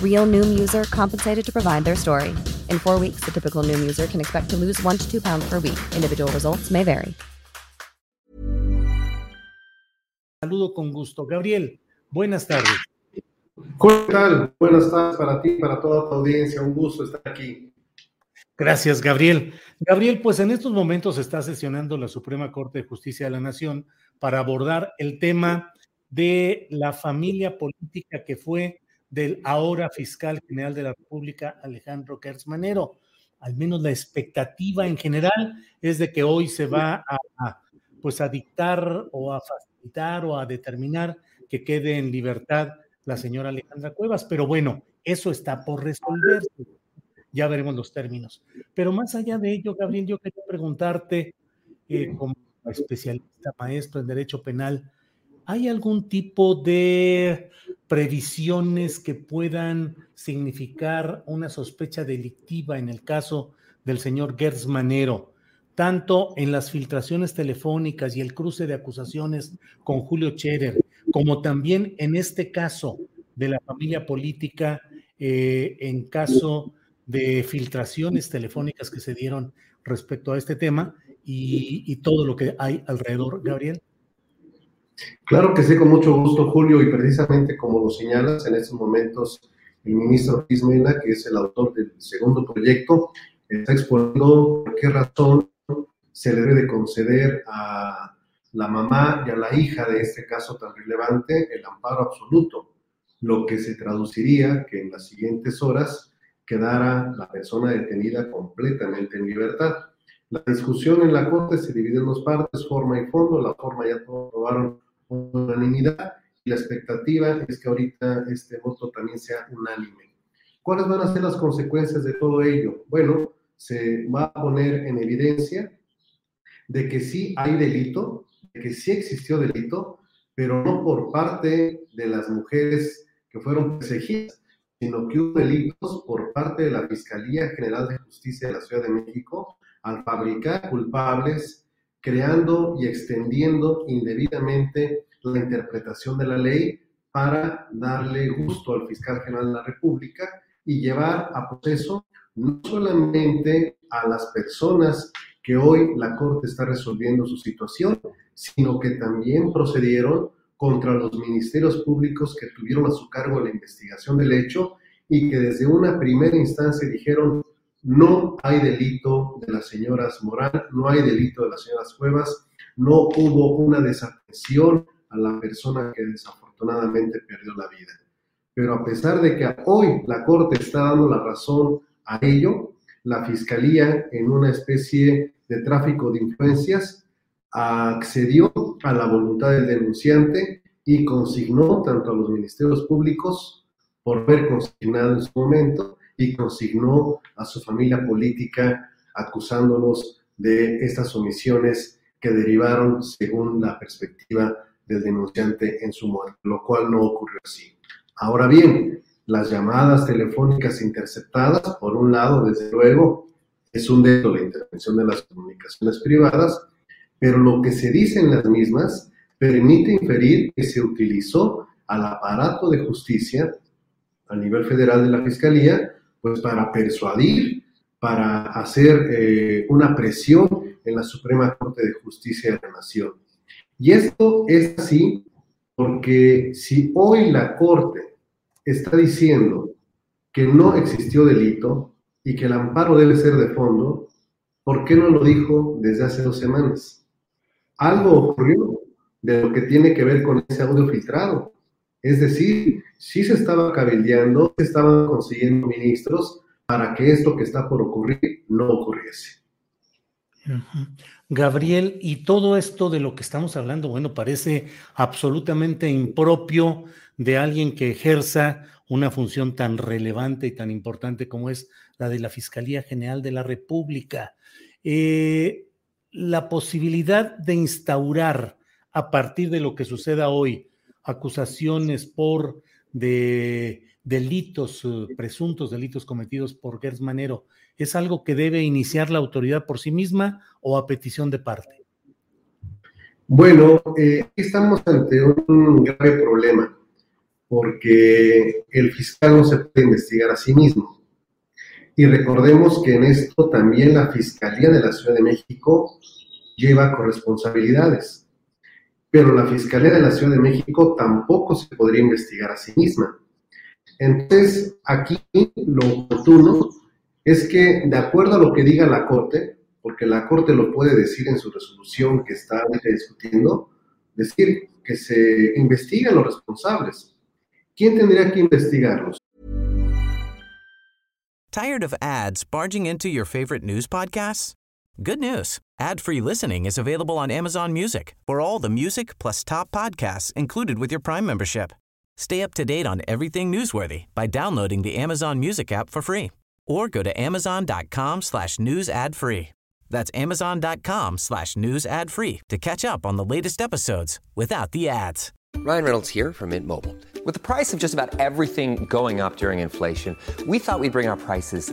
Real Noom user compensated to provide their story. In four weeks, the typical Noom user can expect to lose one to two pounds per week. Individual results may vary. Saludo con gusto. Gabriel, buenas tardes. ¿Qué tal? Buenas tardes para ti, para toda tu audiencia. Un gusto estar aquí. Gracias, Gabriel. Gabriel, pues en estos momentos está sesionando la Suprema Corte de Justicia de la Nación para abordar el tema de la familia política que fue del ahora fiscal general de la República, Alejandro Manero. Al menos la expectativa en general es de que hoy se va a, pues a dictar o a facilitar o a determinar que quede en libertad la señora Alejandra Cuevas. Pero bueno, eso está por resolverse. Ya veremos los términos. Pero más allá de ello, Gabriel, yo quería preguntarte, eh, como especialista maestro en Derecho Penal, ¿hay algún tipo de previsiones que puedan significar una sospecha delictiva en el caso del señor Gertz Manero, tanto en las filtraciones telefónicas y el cruce de acusaciones con Julio Scherer, como también en este caso de la familia política, eh, en caso de filtraciones telefónicas que se dieron respecto a este tema y, todo lo que hay alrededor, Gabriel? Claro que sí, con mucho gusto, Julio, y precisamente como lo señalas, en estos momentos el ministro Luis Mena, que es el autor del segundo proyecto, está exponiendo por qué razón se debe de conceder a la mamá y a la hija de este caso tan relevante el amparo absoluto, lo que se traduciría que en las siguientes horas quedara la persona detenida completamente en libertad. La discusión en la Corte se divide en dos partes, forma y fondo. La forma ya todos unanimidad y la expectativa es que ahorita este voto también sea unánime. ¿Cuáles van a ser las consecuencias de todo ello? Bueno, se va a poner en evidencia de que sí hay delito, que sí existió delito, pero no por parte de las mujeres que fueron perseguidas, sino que hubo delitos por parte de la Fiscalía General de Justicia de la Ciudad de México al fabricar culpables, creando y extendiendo indebidamente la interpretación de la ley para darle gusto al fiscal general de la República y llevar a proceso no solamente a las personas que hoy la Corte está resolviendo su situación, sino que también procedieron contra los ministerios públicos que tuvieron a su cargo la investigación del hecho y que desde una primera instancia dijeron no hay delito de las señoras Morán, no hay delito de las señoras Cuevas, no hubo una desatención a la persona que desafortunadamente perdió la vida. Pero a pesar de que hoy la Corte está dando la razón a ello, la Fiscalía, en una especie de tráfico de influencias, accedió a la voluntad del denunciante y consignó tanto a los ministerios públicos por haber consignado en su momento y consignó a su familia política acusándolos de estas omisiones que derivaron según la perspectiva del denunciante en su muerte, lo cual no ocurrió así. Ahora bien, las llamadas telefónicas interceptadas, por un lado, desde luego, es un delito la intervención de las comunicaciones privadas, pero lo que se dice en las mismas permite inferir que se utilizó al aparato de justicia a nivel federal de la Fiscalía, pues para persuadir, para hacer eh, una presión en la Suprema Corte de Justicia de la Nación. Y esto es así porque si hoy la Corte está diciendo que no existió delito, y que el amparo debe ser de fondo, ¿por qué no lo dijo desde hace dos semanas? Algo ocurrió de lo que tiene que ver con ese audio filtrado. Es decir, sí se estaba cabildeando, se estaban consiguiendo ministros para que esto que está por ocurrir no ocurriese. Gabriel, y todo esto de lo que estamos hablando, bueno, parece absolutamente impropio de alguien que ejerza una función tan relevante y tan importante como es la de la Fiscalía General de la República. Eh, la posibilidad de instaurar a partir de lo que suceda hoy acusaciones por de delitos, eh, presuntos delitos cometidos por Gers Manero, ¿es algo que debe iniciar la autoridad por sí misma o a petición de parte? Bueno, eh, estamos ante un grave problema, porque el fiscal no se puede investigar a sí mismo. Y recordemos que en esto también la Fiscalía de la Ciudad de México lleva corresponsabilidades. Pero la Fiscalía de la Ciudad de México tampoco se podría investigar a sí misma. Entonces, aquí lo oportuno es que, de acuerdo a lo que diga la Corte, porque la Corte lo puede decir en su resolución que está discutiendo, decir que se investiguen los responsables. ¿Quién tendría que investigarlos? Tired of ads barging into your favorite news podcasts? Good news. Ad-free listening is available on Amazon Music. For all the music plus top podcasts included with your Prime membership. Stay up to date on everything newsworthy by downloading the Amazon Music app for free or go to amazon.com slash news ad free. That's amazon.com slash news ad free to catch up on the latest episodes without the ads. Ryan Reynolds here from Mint Mobile. With the price of just about everything going up during inflation, we thought we'd bring our prices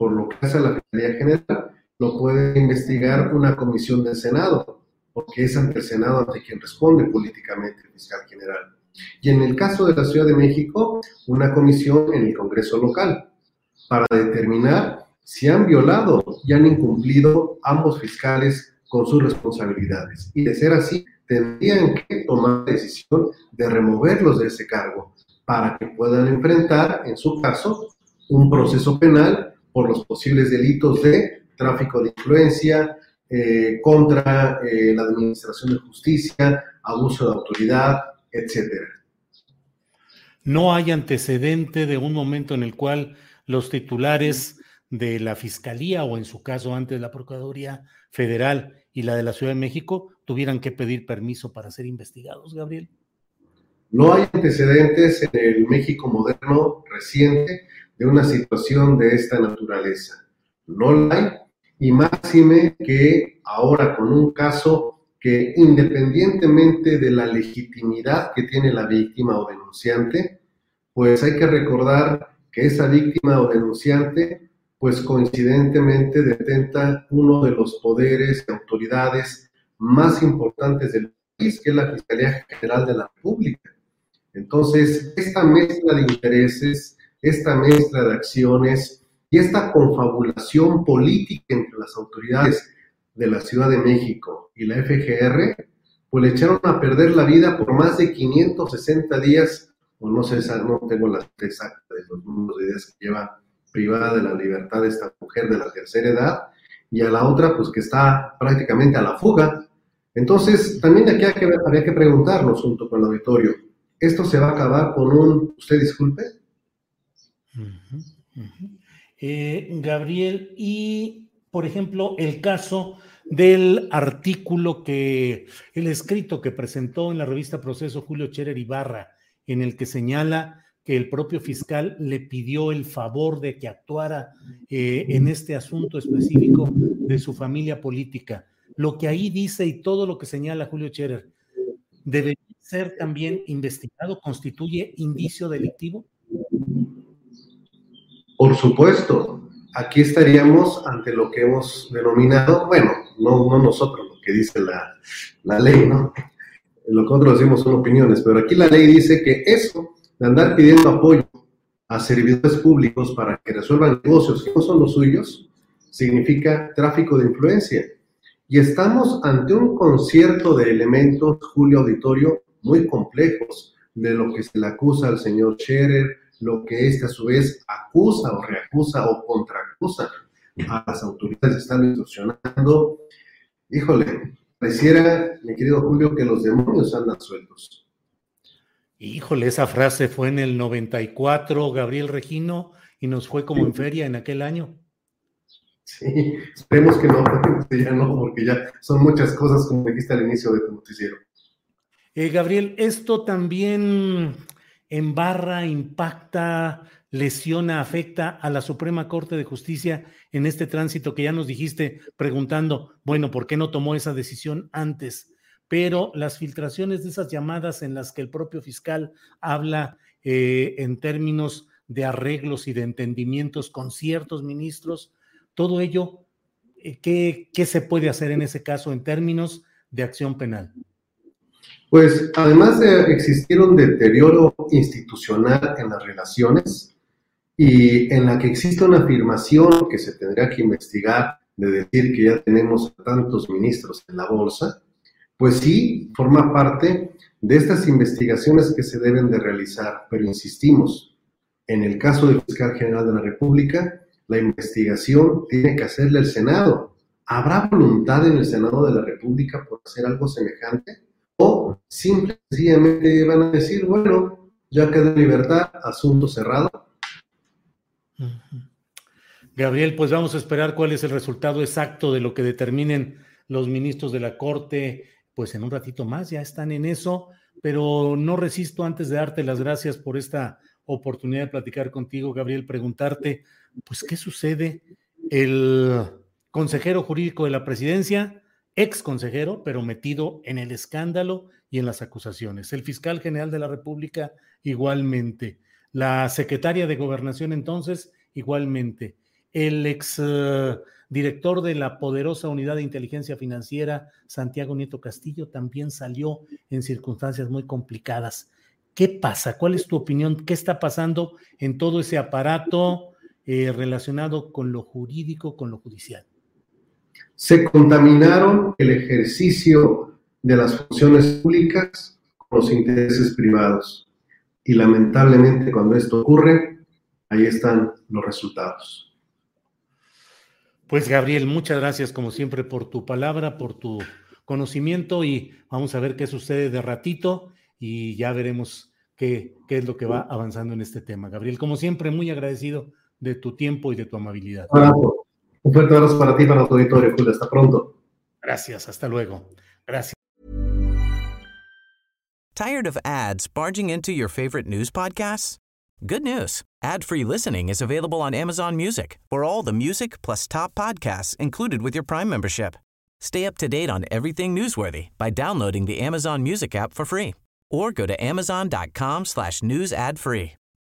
por lo que hace la Fiscalía General, lo puede investigar una comisión del Senado, porque es ante el Senado ante quien responde políticamente el fiscal general. Y en el caso de la Ciudad de México, una comisión en el Congreso local, para determinar si han violado y han incumplido ambos fiscales con sus responsabilidades. Y de ser así, tendrían que tomar la decisión de removerlos de ese cargo para que puedan enfrentar, en su caso, un proceso penal por los posibles delitos de tráfico de influencia, eh, contra eh, la administración de justicia, abuso de autoridad, etcétera. No hay antecedente de un momento en el cual los titulares de la Fiscalía o en su caso antes la Procuraduría Federal y la de la Ciudad de México tuvieran que pedir permiso para ser investigados, Gabriel. No hay antecedentes en el México moderno reciente de una situación de esta naturaleza. No la hay, y máxime que ahora con un caso que independientemente de la legitimidad que tiene la víctima o denunciante, pues hay que recordar que esa víctima o denunciante, pues coincidentemente detenta uno de los poderes y autoridades más importantes del país, que es la Fiscalía General de la República. Entonces, esta mezcla de intereses, esta mezcla de acciones y esta confabulación política entre las autoridades de la Ciudad de México y la FGR, pues le echaron a perder la vida por más de 560 días, o no sé, no tengo la exacta de los números de días que lleva privada de la libertad de esta mujer de la tercera edad, y a la otra, pues que está prácticamente a la fuga. Entonces, también aquí hay que, habría que preguntarnos junto con el auditorio, ¿esto se va a acabar con un, usted disculpe? Eh, Gabriel, y por ejemplo, el caso del artículo que, el escrito que presentó en la revista Proceso Julio Cherer Ibarra, en el que señala que el propio fiscal le pidió el favor de que actuara eh, en este asunto específico de su familia política. Lo que ahí dice y todo lo que señala Julio Cherer, ¿debe ser también investigado? ¿Constituye indicio delictivo? Por supuesto, aquí estaríamos ante lo que hemos denominado, bueno, no, no nosotros, lo que dice la, la ley, ¿no? Lo que nosotros decimos son opiniones, pero aquí la ley dice que eso de andar pidiendo apoyo a servidores públicos para que resuelvan negocios que no son los suyos, significa tráfico de influencia. Y estamos ante un concierto de elementos, Julio Auditorio, muy complejos, de lo que se le acusa al señor Scherer, lo que éste a su vez acusa o reacusa o contraacusa a las autoridades que están instruccionando. Híjole, pareciera, mi querido Julio, que los demonios andan sueltos. Híjole, esa frase fue en el 94, Gabriel Regino, y nos fue como en feria en aquel año. Sí, esperemos que no, ya no, porque ya son muchas cosas como dijiste al inicio de tu noticiero. Eh, Gabriel, esto también embarra, impacta, lesiona, afecta a la Suprema Corte de Justicia en este tránsito que ya nos dijiste preguntando, bueno, ¿por qué no tomó esa decisión antes? Pero las filtraciones de esas llamadas en las que el propio fiscal habla eh, en términos de arreglos y de entendimientos con ciertos ministros, todo ello, eh, ¿qué, ¿qué se puede hacer en ese caso en términos de acción penal? Pues además de existir un deterioro institucional en las relaciones y en la que existe una afirmación que se tendría que investigar de decir que ya tenemos tantos ministros en la bolsa, pues sí forma parte de estas investigaciones que se deben de realizar, pero insistimos, en el caso del fiscal general de la República, la investigación tiene que hacerle el Senado. ¿Habrá voluntad en el Senado de la República por hacer algo semejante? O simplemente van a decir, bueno, ya queda libertad, asunto cerrado. Gabriel, pues vamos a esperar cuál es el resultado exacto de lo que determinen los ministros de la Corte, pues en un ratito más, ya están en eso, pero no resisto antes de darte las gracias por esta oportunidad de platicar contigo, Gabriel, preguntarte, pues, ¿qué sucede? El consejero jurídico de la presidencia ex consejero, pero metido en el escándalo y en las acusaciones. El fiscal general de la República igualmente. La secretaria de gobernación entonces igualmente. El ex eh, director de la poderosa unidad de inteligencia financiera, Santiago Nieto Castillo, también salió en circunstancias muy complicadas. ¿Qué pasa? ¿Cuál es tu opinión? ¿Qué está pasando en todo ese aparato eh, relacionado con lo jurídico, con lo judicial? Se contaminaron el ejercicio de las funciones públicas con los intereses privados. Y lamentablemente cuando esto ocurre, ahí están los resultados. Pues Gabriel, muchas gracias como siempre por tu palabra, por tu conocimiento y vamos a ver qué sucede de ratito y ya veremos qué, qué es lo que va avanzando en este tema. Gabriel, como siempre, muy agradecido de tu tiempo y de tu amabilidad. Un fuerte abrazo para ti, para tu auditorio, Julio. Hasta pronto. Gracias, hasta luego. Gracias. Tired of ads barging into your favorite news podcasts? Good news. Ad-free listening is available on Amazon Music for all the music plus top podcasts included with your Prime membership. Stay up to date on everything newsworthy by downloading the Amazon Music app for free or go to amazon.com slash news ad free.